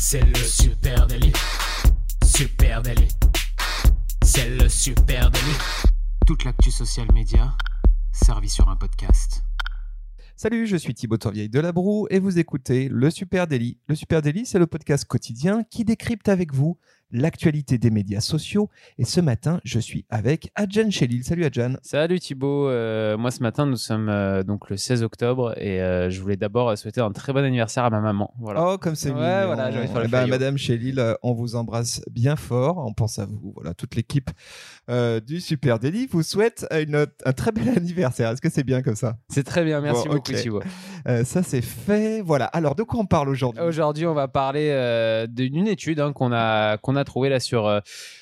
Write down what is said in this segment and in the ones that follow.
C'est le super délit. Super délit. C'est le super délit. Toute l'actu social média servie sur un podcast. Salut, je suis Thibaut Tourvieille de La Broue et vous écoutez Le Super Daily. Le Super Daily, c'est le podcast quotidien qui décrypte avec vous l'actualité des médias sociaux. Et ce matin, je suis avec Adjan Chelil. Salut Adjan. Salut Thibaut. Euh, moi ce matin, nous sommes euh, donc le 16 octobre et euh, je voulais d'abord souhaiter un très bon anniversaire à ma maman. Voilà. Oh, comme c'est Ouais, mignon. voilà, faire le faillot. Madame Chelil, euh, on vous embrasse bien fort. On pense à vous. Voilà, toute l'équipe euh, du Super Daily vous souhaite une- un très bel anniversaire. Est-ce que c'est bien comme ça? C'est très bien, merci Bon, beaucoup ok. Thibaut. Euh, Ça, c'est fait. Voilà. Alors, de quoi on parle aujourd'hui? Aujourd'hui, on va parler euh, d'une étude hein, qu'on a qu'on a trouvée là sur euh,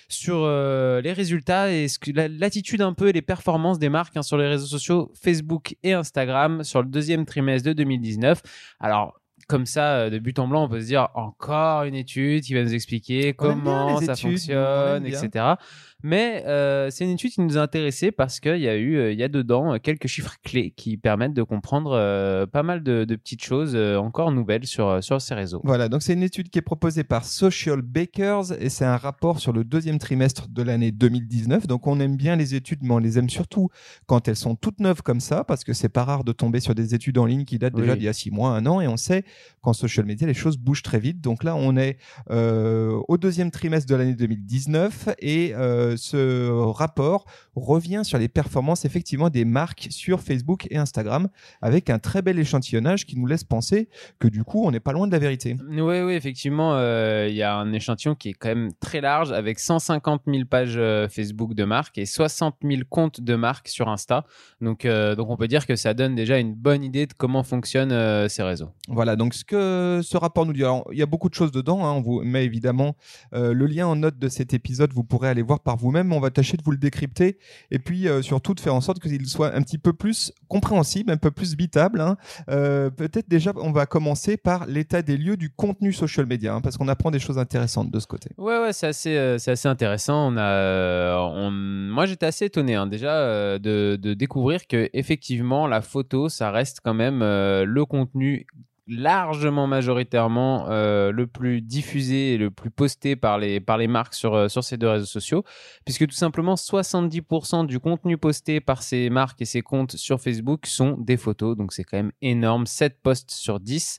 sur euh, les résultats et l'attitude un peu et les performances des marques hein, sur les réseaux sociaux Facebook et Instagram sur le deuxième trimestre de 2019. Alors comme ça, euh, de but en blanc, on peut se dire encore une étude qui va nous expliquer On comment ça études, fonctionne, etc. Mais euh, c'est une étude qui nous a intéressés parce qu'il y a eu, euh, il y a dedans euh, quelques chiffres clés qui permettent de comprendre euh, pas mal de, de petites choses euh, encore nouvelles sur, sur ces réseaux. Voilà, donc c'est une étude qui est proposée par Social Bakers et c'est un rapport sur le deuxième trimestre de l'année 2019. Donc on aime bien les études, mais on les aime surtout quand elles sont toutes neuves comme ça, parce que c'est pas rare de tomber sur des études en ligne qui datent déjà d'il y a six mois, un an, et on sait qu'en social media les choses bougent très vite. Donc là, on est au deuxième trimestre de l'année 2019 et euh, ce rapport revient sur les performances effectivement des marques sur Facebook et Instagram avec un très bel échantillonnage qui nous laisse penser que du coup on n'est pas loin de la vérité. Oui, oui, effectivement, euh, il y a un échantillon qui est quand même très large avec 150 000 pages euh, Facebook de marques et 60 000 comptes de marques sur Insta. Donc, euh, donc on peut dire que ça donne déjà une bonne idée de comment fonctionnent euh, ces réseaux. Voilà, donc ce que ce rapport nous dit, alors, il y a beaucoup de choses dedans, hein, on vous met évidemment euh, le lien en note de cet épisode, vous pourrez aller voir par vous-même, on va tâcher de vous le décrypter et puis euh, surtout de faire en sorte qu'il soit un petit peu plus compréhensible, un peu plus bitable. hein. Euh, Peut-être déjà on va commencer par l'état des lieux du contenu social media, hein, parce qu'on apprend des choses intéressantes de ce côté. Ouais, ouais, c'est assez, euh, assez intéressant. On a, moi, j'étais assez étonné hein, déjà de, de découvrir que effectivement, la photo, ça reste quand même le contenu largement majoritairement euh, le plus diffusé et le plus posté par les, par les marques sur, euh, sur ces deux réseaux sociaux, puisque tout simplement 70% du contenu posté par ces marques et ces comptes sur Facebook sont des photos, donc c'est quand même énorme, 7 posts sur 10.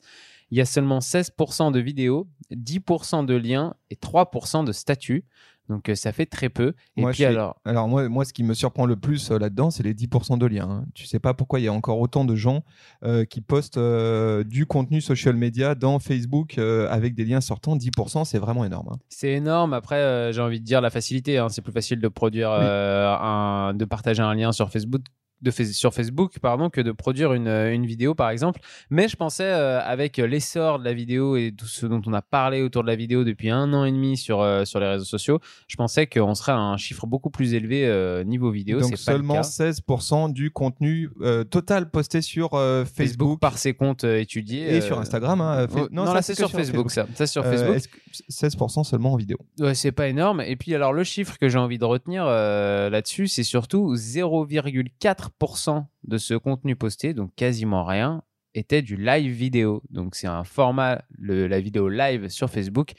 Il y a seulement 16% de vidéos, 10% de liens et 3% de statuts. Donc euh, ça fait très peu. Et Moi, puis suis- alors, Alors moi, moi, ce qui me surprend le plus euh, là-dedans, c'est les 10% de liens. hein. Tu sais pas pourquoi il y a encore autant de gens euh, qui postent euh, du contenu social media dans Facebook avec des liens sortants. 10%, c'est vraiment énorme. hein. c'est énorme. Après, j'ai envie de dire la facilité. hein. C'est plus facile de produire, Oui. un, de partager un lien sur Facebook. De sur Facebook pardon que de produire une, euh, une vidéo par exemple mais je pensais euh, avec l'essor de la vidéo et tout ce dont on a parlé autour de la vidéo depuis un an et demi sur, euh, sur les réseaux sociaux je pensais qu'on serait à un chiffre beaucoup plus élevé euh, niveau vidéo Donc seulement cas. 16% du contenu total posté sur Facebook, Facebook, par ses comptes étudiés et sur Instagram. hein. Oh, non, là c'est sur, Facebook, ça. C'est sur Facebook. est-ce que- 16% seulement en vidéo? Ouais, c'est pas énorme. Et puis alors le chiffre que j'ai envie de retenir là-dessus, c'est surtout 0,4% de ce contenu posté, donc quasiment rien, était du live vidéo. Donc c'est un format, le- la vidéo live sur Facebook,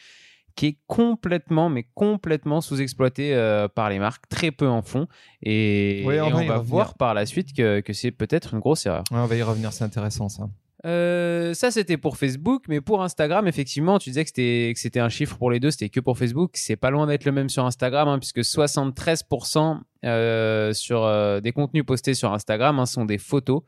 qui est complètement, mais complètement sous-exploité euh, par les marques, très peu en font. Et, on et va on voir par la suite que, que c'est peut-être une grosse erreur. Ouais, on va y revenir, c'est intéressant ça. Euh, ça, c'était pour Facebook, mais pour Instagram, effectivement, tu disais que c'était que c'était un chiffre pour les deux, c'était que pour Facebook. C'est pas loin d'être le même sur Instagram, hein, puisque 73% euh, sur euh, des contenus postés sur Instagram hein, sont des photos.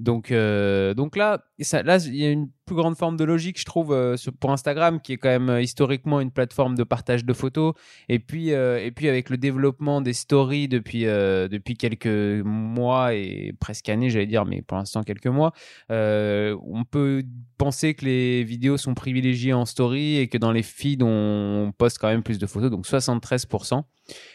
Donc, euh, donc là, là, il y a une plus grande forme de logique, je trouve, pour Instagram, qui est quand même historiquement une plateforme de partage de photos. Et puis, et puis avec le développement des stories depuis depuis quelques mois et presque années, j'allais dire, mais pour l'instant quelques mois. On peut penser que les vidéos sont privilégiées en story et que dans les feeds, on poste quand même plus de photos, donc 73%.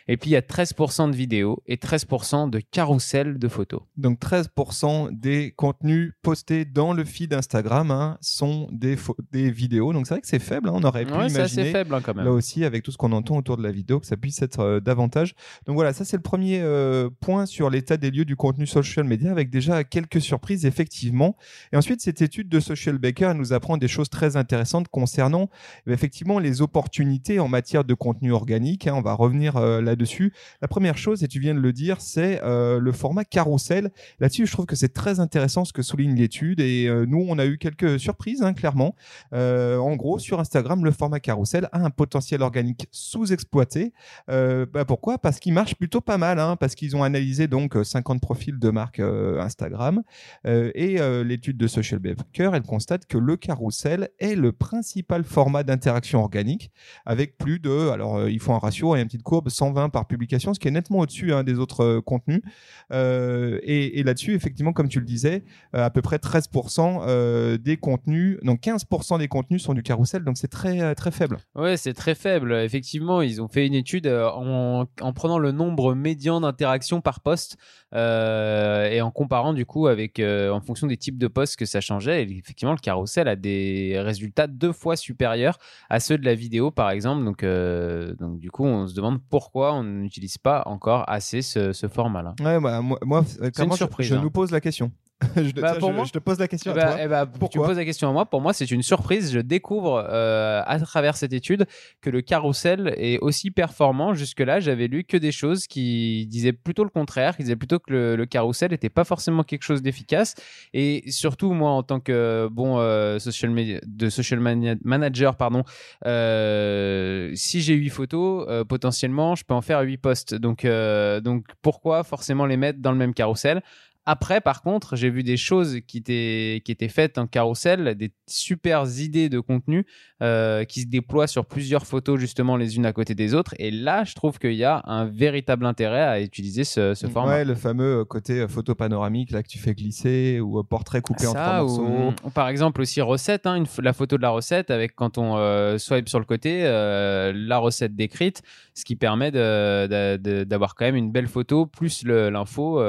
Et puis il y a 13% de vidéos et 13% de carousel de photos. Donc 13% des contenus postés dans le feed Instagram hein, sont des, des vidéos. Donc c'est vrai que c'est faible. Hein. On aurait pu imaginer assez faible hein, quand même. là aussi avec tout ce qu'on entend autour de la vidéo que ça puisse être euh, davantage. Donc voilà, ça c'est le premier euh, point sur l'état des lieux du contenu social media avec déjà quelques surprises effectivement. Et ensuite cette étude de Social Baker nous apprend des choses très intéressantes concernant effectivement les opportunités en matière de contenu organique. Hein. on va revenir euh, là-dessus. La première chose, et tu viens de le dire, c'est le format carrousel. Là-dessus, je trouve que c'est très intéressant ce que souligne l'étude et nous, on a eu quelques surprises, hein, clairement. en gros, sur Instagram, le format carrousel a un potentiel organique sous-exploité. Bah, pourquoi? Parce qu'il marche plutôt pas mal, hein, parce qu'ils ont analysé donc 50 euh, profils de marques euh, Instagram euh, et l'étude de Social Baker, elle constate que le carrousel est le principal format d'interaction organique avec plus de, alors il faut un ratio et une petite courbe 120 par publication, ce qui est nettement au-dessus hein, des autres contenus. et, et là-dessus, effectivement, comme tu le disais, à peu près 13% des contenus, donc 15% des contenus sont du carrousel, donc c'est très très faible. Ouais, c'est très faible. Effectivement, ils ont fait une étude en, en prenant le nombre médian d'interactions par poste euh, et en comparant du coup avec euh, en fonction des types de postes que ça changeait. Effectivement, le carrousel a des résultats deux fois supérieurs à ceux de la vidéo, par exemple. Donc, euh, donc du coup, on se demande pourquoi on n'utilise pas encore assez ce, format-là. Ouais, bah, moi, moi une surprise, je, je hein. nous pose la question. je, bah, je, te pose la question à bah, toi. Eh bah, tu poses la question à moi. Pour moi, c'est une surprise. Je découvre euh, à travers cette étude que le carrousel est aussi performant. Jusque-là, j'avais lu que des choses qui disaient plutôt le contraire, qui disaient plutôt que le, le carrousel n'était pas forcément quelque chose d'efficace. Et surtout, moi, en tant que bon euh, social media, de social manager, pardon, euh, si j'ai 8 photos, euh, potentiellement, je peux en faire 8 posts. Donc, euh, donc pourquoi forcément les mettre dans le même carrousel? Après, par contre, j'ai vu des choses qui étaient, qui étaient faites en carrousel, des super idées de contenu euh, qui se déploient sur plusieurs photos justement les unes à côté des autres. Et là, je trouve qu'il y a un véritable intérêt à utiliser ce, ce format. Ouais, le fameux euh, côté euh, photo panoramique là que tu fais glisser ou portrait coupé en trois morceaux. par exemple aussi recette, hein, la photo de la recette avec quand on swipe sur le côté, la recette décrite, ce qui permet d'avoir quand même une belle photo plus l'info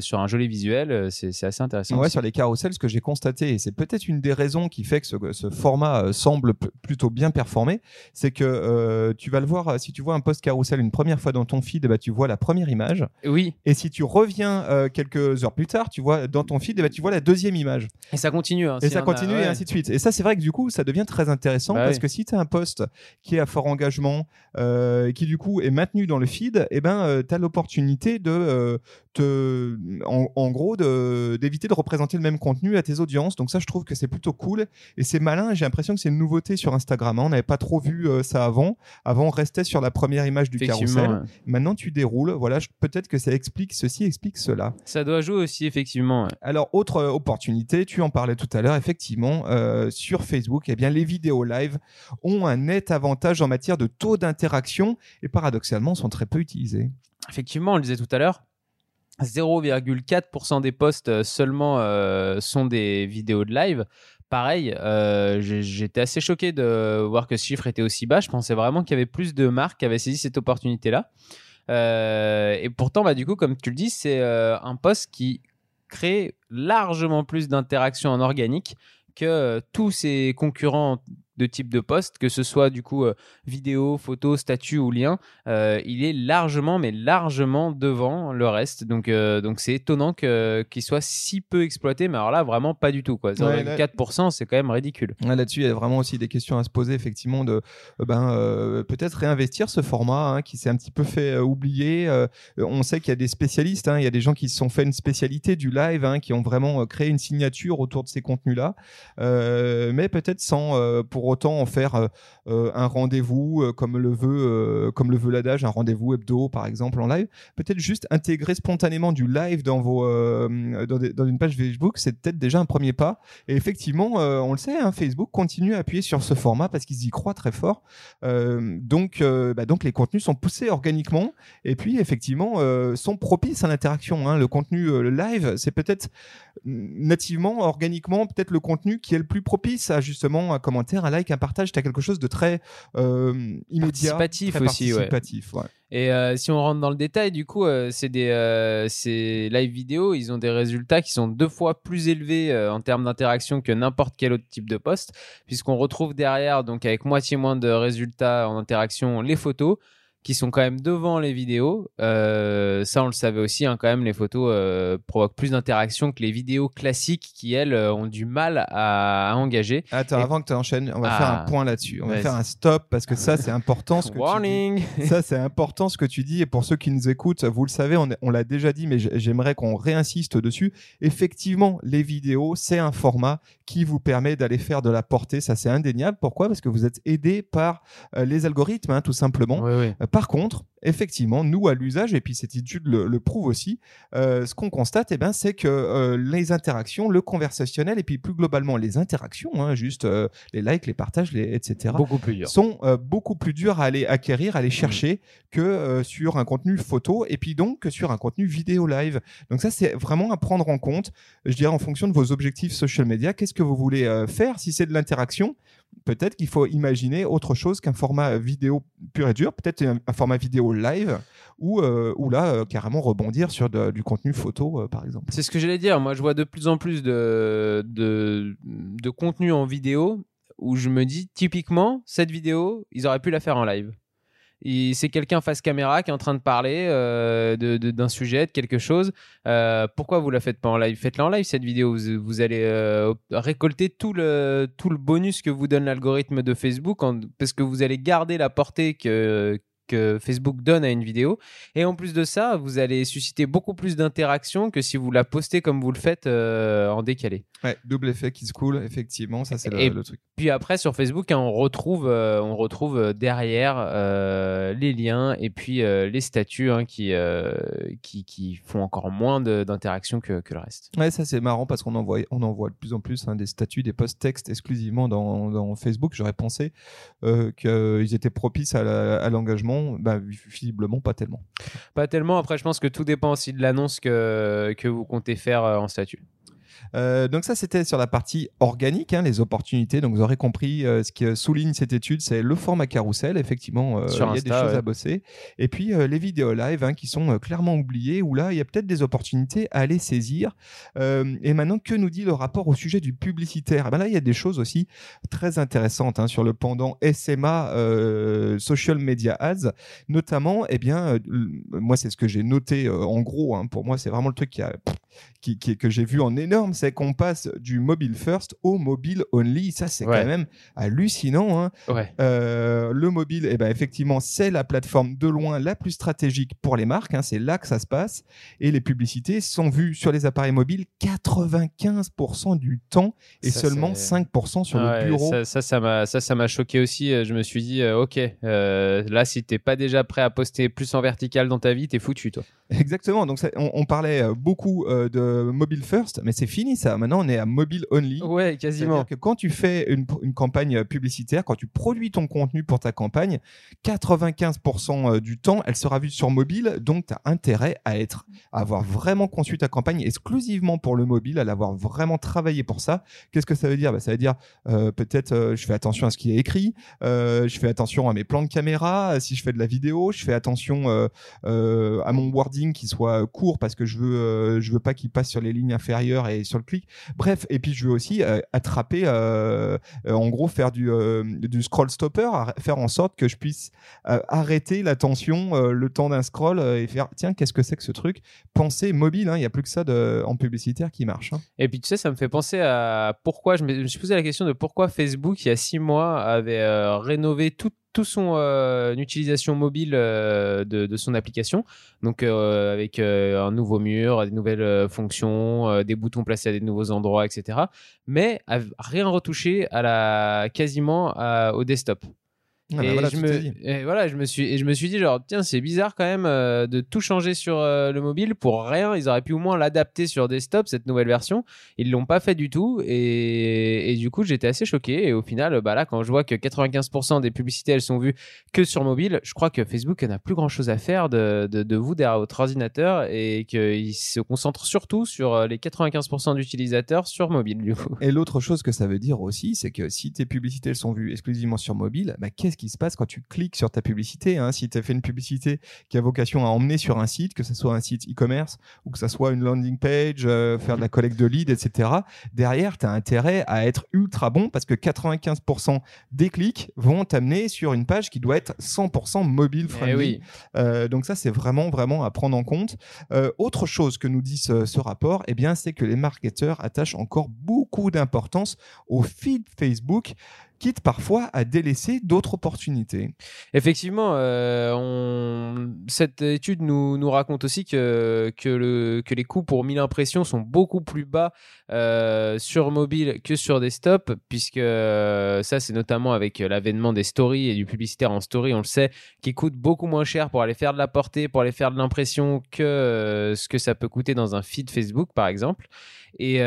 sur un joli visuel, euh, c'est assez intéressant. Ouais, sur les carousels, ce que j'ai constaté, et c'est peut-être une des raisons qui fait que ce, format euh, semble plutôt bien performer, c'est que euh, tu vas le voir, si tu vois un post carousel une première fois dans ton feed, bah, tu vois la première image. Oui. Et si tu reviens quelques heures plus tard, tu vois dans ton feed, bah, tu vois la deuxième image. Et ça continue. Hein, et ça continue et ainsi de suite. Et ça, c'est vrai que du coup, ça devient très intéressant bah parce que si tu as un post qui est à fort engagement, qui du coup est maintenu dans le feed, et eh ben, tu as l'opportunité de te, en en gros d'éviter de, représenter le même contenu à tes audiences. Donc ça, je trouve que c'est plutôt cool et c'est malin. J'ai l'impression que c'est une nouveauté sur Instagram. Hein. On n'avait pas trop vu euh, ça avant. Avant, on restait sur la première image du carrousel. Maintenant, tu déroules. Voilà, peut-être que ça explique ceci, explique cela. Ça doit jouer aussi, effectivement. Alors, autre euh, opportunité, tu en parlais tout à l'heure, effectivement, euh, sur Facebook, eh bien, les vidéos live ont un net avantage en matière de taux d'interaction et paradoxalement sont très peu utilisées. Effectivement, on le disait tout à l'heure, 0,4% des posts euh, seulement euh, sont des vidéos de live. Pareil, euh, j'étais assez choqué de voir que ce chiffre était aussi bas. Je pensais vraiment qu'il y avait plus de marques qui avaient saisi cette opportunité-là. et pourtant, bah, du coup, comme tu le dis, c'est un post qui crée largement plus d'interactions en organique que tous ses concurrents de type de poste, que ce soit du coup euh, vidéo, photo, statut ou lien, euh, il est largement, mais largement devant le reste. Donc, euh, donc c'est étonnant qu'il soit si peu exploité, mais alors là, vraiment pas du tout. Quoi. 0,4%, c'est quand même ridicule. là-dessus, il y a vraiment aussi des questions à se poser, effectivement, de ben, peut-être réinvestir ce format hein, qui s'est un petit peu fait oublier. on sait qu'il y a des spécialistes, hein, il y a des gens qui se sont fait une spécialité du live, hein, qui ont vraiment créé une signature autour de ces contenus-là, mais peut-être sans pour autant en faire euh, euh, un rendez-vous euh, comme le veut comme le veut l'adage, un rendez-vous hebdo par exemple en live. Peut-être juste intégrer spontanément du live dans vos dans, une page Facebook, c'est peut-être déjà un premier pas. Et effectivement, on le sait, hein, Facebook continue à appuyer sur ce format parce qu'ils y croient très fort. donc bah, donc les contenus sont poussés organiquement et puis effectivement sont propices à l'interaction. Hein. Le contenu live, c'est peut-être nativement, organiquement, peut-être le contenu qui est le plus propice à justement un commentaire, à like, un partage, tu as quelque chose de très euh, immédiat. Participatif très aussi, ouais. participatif, ouais. Et euh, si on rentre dans le détail, du coup, euh, c'est des euh, ces live vidéo, ils ont des résultats qui sont deux fois plus élevés en termes d'interaction que n'importe quel autre type de post, puisqu'on retrouve derrière, donc avec moitié moins de résultats en interaction, les photos qui sont quand même devant les vidéos. Euh, ça, on le savait aussi, hein, quand même, les photos euh, provoquent plus d'interaction que les vidéos classiques qui, elles, euh, ont du mal à, à engager. Attends, Et- avant que tu enchaînes, on va Ah. faire un point là-dessus. On va faire un stop parce que ça, c'est important ce que tu dis. Warning Ça, c'est important ce que tu dis. Et pour ceux qui nous écoutent, vous le savez, on, on l'a déjà dit, mais j'aimerais qu'on réinsiste dessus. Effectivement, les vidéos, c'est un format qui vous permet d'aller faire de la portée. Ça, c'est indéniable. Pourquoi? Parce que vous êtes aidé par les algorithmes, hein, tout simplement. Oui, oui. Par contre, effectivement, nous à l'usage, et puis cette étude le, le prouve aussi, euh, ce qu'on constate, eh ben, c'est que euh, les interactions, le conversationnel, et puis plus globalement les interactions, hein, juste euh, les likes, les partages, les, etc., Beaucoup plus dur. sont beaucoup plus durs à aller acquérir, à aller chercher que sur un contenu photo, et puis donc que sur un contenu vidéo live. Donc ça, c'est vraiment à prendre en compte, je dirais, en fonction de vos objectifs social media. Qu'est-ce que vous voulez faire? Si c'est de l'interaction, peut-être qu'il faut imaginer autre chose qu'un format vidéo pur et dur, peut-être un, format vidéo live, ou, euh, là, euh, carrément rebondir sur du contenu photo, euh, par exemple. C'est ce que j'allais dire. Moi, je vois de plus en plus de, de, de contenu en vidéo où je me dis, typiquement, cette vidéo, ils auraient pu la faire en live. C'est quelqu'un face caméra qui est en train de parler euh, d'un sujet, de quelque chose. Euh, pourquoi vous la faites pas en live? Faites-la en live cette vidéo. Vous, vous allez euh, récolter tout le, tout le bonus que vous donne l'algorithme de Facebook parce que vous allez garder la portée que, que Facebook donne à une vidéo. Et en plus de ça, vous allez susciter beaucoup plus d'interactions que si vous la postez comme vous le faites euh, en décalé. Ouais, double effet qui se coule, effectivement, ça c'est le, truc. Puis après sur Facebook, hein, on retrouve, euh, on retrouve euh, derrière euh, les liens et puis les statuts hein, qui, qui, qui font encore moins d'interactions que, que le reste. Ouais, ça c'est marrant parce qu'on en voit, on en voit de plus en plus hein, des statuts, des posts textes exclusivement dans, dans Facebook. J'aurais pensé qu'ils étaient propices à la- Bah, visiblement, pas tellement. Pas tellement. Après, je pense que tout dépend aussi de l'annonce que, que vous comptez faire euh, en statut. Euh, donc ça, c'était sur la partie organique, hein, les opportunités. Donc vous aurez compris, euh, ce qui euh, souligne cette étude, c'est le format carrousel. Effectivement, euh, il y Sur a des choses ouais. à bosser. Et puis les vidéos live, hein, qui sont clairement oubliées, où là, il y a peut-être des opportunités à aller saisir. Et maintenant, que nous dit le rapport au sujet du publicitaire? Eh ben Là, il y a des choses aussi très intéressantes hein, sur le pendant SMA, Social Media Ads. Notamment, eh bien, moi, c'est ce que j'ai noté en gros. pour moi, c'est vraiment le truc qui a qui, qui- que j'ai vu en énorme, c'est qu'on passe du mobile first au mobile only. Ça, c'est Ouais. quand même hallucinant. hein. Ouais. Euh, le mobile, eh ben, effectivement, c'est la plateforme de loin la plus stratégique pour les marques. hein. C'est là que ça se passe. Et les publicités sont vues sur les appareils mobiles 95% du temps et Ça, seulement c'est- 5% sur Ouais, le bureau. Ça, ça, m'a, ça, ça choqué aussi. Je me suis dit, euh, ok, euh, là, si t'es pas déjà prêt à poster plus en vertical dans ta vie, t'es foutu, toi. Exactement. Donc, on, on parlait beaucoup de mobile first, mais c'est fini ça. Maintenant, on est à mobile only. Ouais, quasiment. Que quand tu fais une, une campagne publicitaire, quand tu produis ton contenu pour ta campagne, 95% euh, du temps, elle sera vue sur mobile. Donc, tu as intérêt à être, à avoir vraiment conçu ta campagne exclusivement pour le mobile, à l'avoir vraiment travaillé pour ça. Qu'est-ce que ça veut dire? Bah, Ça veut dire euh, peut-être euh, je fais attention à ce qui est écrit, euh, je fais attention à mes plans de caméra, si je fais de la vidéo, je fais attention à mon wording qui soit court parce que je veux, je veux pas qu'il passe sur les lignes inférieures et sur le clic. Bref, et puis je veux aussi euh, attraper, euh, euh, en gros, faire du, scroll stopper, faire en sorte que je puisse arrêter l'attention le temps d'un scroll et faire tiens, qu'est-ce que c'est que ce truc? Penser mobile, hein, il n'y a plus que ça de, en publicitaire qui marche. hein. Et puis tu sais, ça me fait penser à pourquoi je me, je me suis posé la question de pourquoi Facebook il y a six mois avait rénové tout tout son euh, utilisation mobile euh, de, son application, donc euh, avec un nouveau mur, des nouvelles fonctions, des boutons placés à des nouveaux endroits, etc. Mais rien retouché à la quasiment au desktop. Ah bah et, voilà, je me, et voilà, je me suis, et je me suis dit genre tiens c'est bizarre quand même euh, de tout changer sur euh, le mobile pour rien. Ils auraient pu au moins l'adapter sur desktop cette nouvelle version. Ils l'ont pas fait du tout et, et du coup j'étais assez choqué. Et au final bah là quand je vois que 95% des publicités elles sont vues que sur mobile, je crois que Facebook n'a plus grand chose à faire de, de, de vous derrière votre ordinateur et qu'il se concentre surtout sur euh, les 95% d'utilisateurs sur mobile du coup. Et l'autre chose que ça veut dire aussi, c'est que si tes publicités elles sont vues exclusivement sur mobile, bah, qu'est-ce qui se passe quand tu cliques sur ta publicité hein Si tu as fait une publicité qui a vocation à emmener sur un site, que ce soit un site e-commerce ou que ce soit une landing page, euh, faire de la collecte de leads, etc., derrière, tu as intérêt à être ultra bon parce que 95% des clics vont t'amener sur une page qui doit être 100% mobile Eh friendly. oui. Euh, donc ça, c'est vraiment, vraiment à prendre en compte. Euh, autre chose que nous dit ce, ce rapport, eh bien, c'est que les marketeurs attachent encore beaucoup d'importance au feed Facebook, quitte parfois à délaisser d'autres opportunités. Effectivement, euh, cette étude nous, raconte aussi que, que, le, que les coûts pour 1000 impressions sont beaucoup plus bas euh, sur mobile que sur desktop, puisque euh, ça, c'est notamment avec l'avènement des stories et du publicitaire en story, on le sait, qui coûte beaucoup moins cher pour aller faire de la portée, pour aller faire de l'impression que ce que ça peut coûter dans un feed Facebook, par exemple. Et,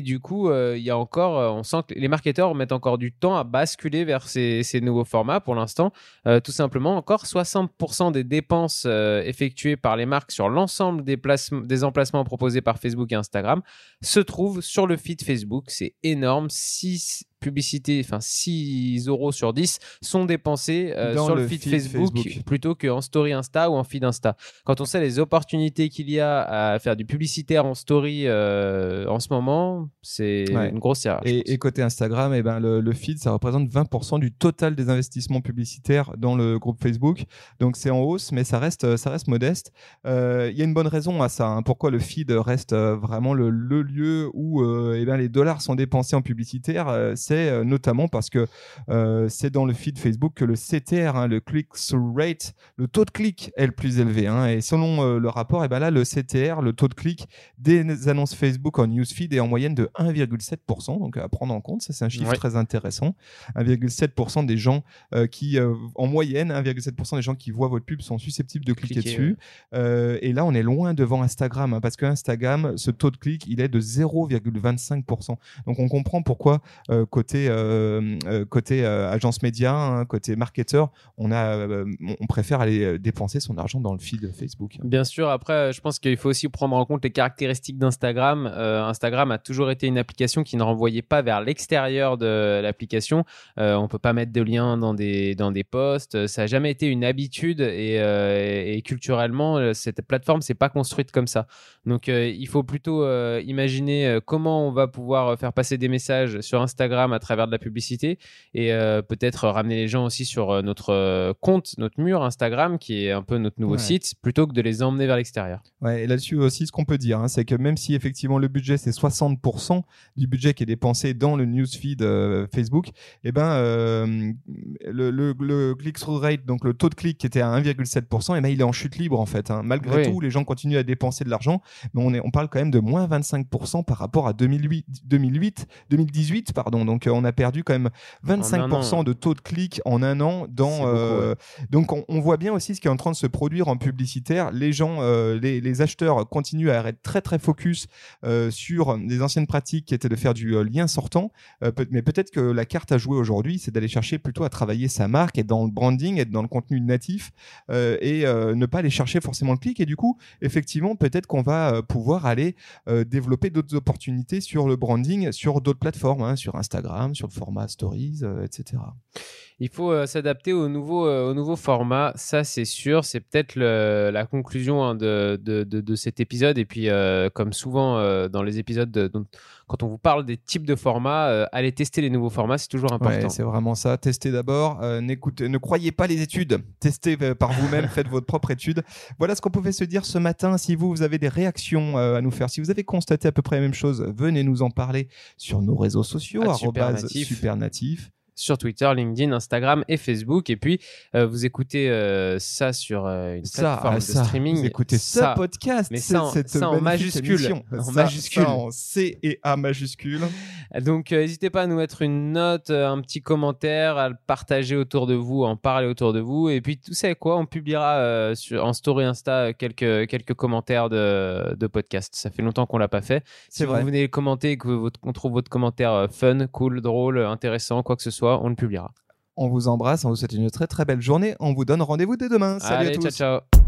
du coup, il y a encore, on sent que les marketeurs mettent encore du temps à basculer vers ces, nouveaux formats pour l'instant. Euh, tout simplement, encore 60% des dépenses euh, effectuées par les marques sur l'ensemble des emplacements proposés par Facebook et Instagram se trouvent sur le feed Facebook. C'est énorme. 6 publicités, enfin 6 euros sur 10 sont dépensés euh, sur le, feed, feed Facebook, Facebook. plutôt qu'en story Insta ou en feed Insta. Quand on sait les opportunités qu'il y a à faire du publicitaire en story euh, en ce moment, c'est Ouais. une grosse erreur. Et, et côté Instagram, eh ben, le, le feed, ça représente 20% du total des investissements publicitaires dans le groupe Facebook. Donc c'est en hausse, mais ça reste, ça reste modeste. Euh, Il y a une bonne raison à ça. hein. Pourquoi le feed reste vraiment le, le lieu où euh, eh ben, les dollars sont dépensés en publicitaire C'est euh, notamment parce que euh, c'est dans le feed Facebook que le CTR, hein, le click-through rate, le taux de clic est le plus élevé. hein. Et selon euh, le rapport, eh ben là, le CTR, le taux de clic des annonces Facebook en newsfeed est en moyenne de 1,7%. Donc à prendre en compte, ça c'est un chiffre Ouais. très intéressant. 1,7% des gens euh, qui, euh, en moyenne, 1,7% des gens qui voient votre pub sont susceptibles de cliquer Cliquer, dessus. Euh, et là, on est loin devant Instagram, hein, parce que Instagram, ce taux de clic, il est de 0,25%. Donc on comprend pourquoi côté euh, euh, côté euh, agence média, hein, côté marketeur, on a on préfère aller dépenser son argent dans le feed Facebook. Bien sûr, après, je pense qu'il faut aussi prendre en compte les caractéristiques d'Instagram. Instagram a toujours été une application qui ne renvoyait pas vers l'extérieur de l'application. On peut pas mettre de liens dans des, dans des posts. Ça n'a jamais été une habitude et, culturellement, cette plateforme s'est pas construite comme ça. Donc, il faut plutôt imaginer comment on va pouvoir faire passer des messages sur Instagram à travers de la publicité et euh, peut-être ramener les gens aussi sur euh, notre euh, compte, notre mur Instagram, qui est un peu notre nouveau Ouais. site, plutôt que de les emmener vers l'extérieur. Ouais, et là-dessus aussi, ce qu'on peut dire, hein, c'est que même si effectivement le budget c'est 60% du budget qui est dépensé dans le newsfeed euh, Facebook, eh ben euh, le, le, le click-through rate, donc le taux de clic qui était à 1,7%, eh ben il est en chute libre en fait. hein. Malgré Oui. tout, les gens continuent à dépenser de l'argent, mais on est, on parle quand même de moins 25% par rapport à 2008, 2008, 2018, pardon. Donc euh, on a perdu quand même 25% an. de taux de clic en un an C'est dans beaucoup, euh, donc on, on voit bien aussi ce qui est en train de se produire en publicitaire. Les gens, euh, les, les acheteurs continuent à être très très focus sur les anciennes pratiques qui étaient de faire du lien sortant. Mais peut-être que la carte à jouer aujourd'hui, c'est d'aller chercher plutôt à travailler sa marque, être dans le branding, être dans le contenu natif et ne pas aller chercher forcément le clic. Et du coup, effectivement, peut-être qu'on va pouvoir aller développer d'autres opportunités sur le branding, sur d'autres plateformes, hein, sur Instagram, sur le format Stories, euh, etc. Il faut euh, s'adapter au nouveau, euh, au nouveau format, ça c'est sûr. C'est peut-être la conclusion hein, de, de, de, de cet épisode. Et puis, comme souvent dans les épisodes, de- dont- quand on vous parle des types de formats, allez tester les nouveaux formats, c'est toujours important. Ouais, c'est vraiment ça. Testez d'abord. N'écoutez, ne croyez pas les études. Testez par vous-même. faites votre propre étude. Voilà ce qu'on pouvait se dire ce matin. Si vous, vous avez des réactions à nous faire, si vous avez constaté à peu près la même chose, venez nous en parler sur nos réseaux sociaux. Super arrobase Natif. Super Natif. Sur Twitter, LinkedIn, Instagram et Facebook. Et puis, euh, vous écoutez euh, ça sur euh, une Ça, plateforme ah, de ça, streaming. Vous écoutez ce Ça, podcast, mais ça en- cette ça en majuscule. émission. En Ça- majuscule. ça en C et A majuscule. Donc, euh, n'hésitez pas à nous mettre une note, un petit commentaire, à le partager autour de vous, à en parler autour de vous. Et puis, tu sais quoi, on publiera sur, en story Insta quelques, quelques commentaires de, de podcast. Ça fait longtemps qu'on l'a pas fait. Si vous vrai. venez commenter et que votre- qu'on trouve votre commentaire fun, cool, drôle, intéressant, quoi que ce soit, on le publiera. On vous embrasse, on vous souhaite une très très belle journée. On vous donne rendez-vous dès demain. Salut Allez, à tous. ciao, ciao.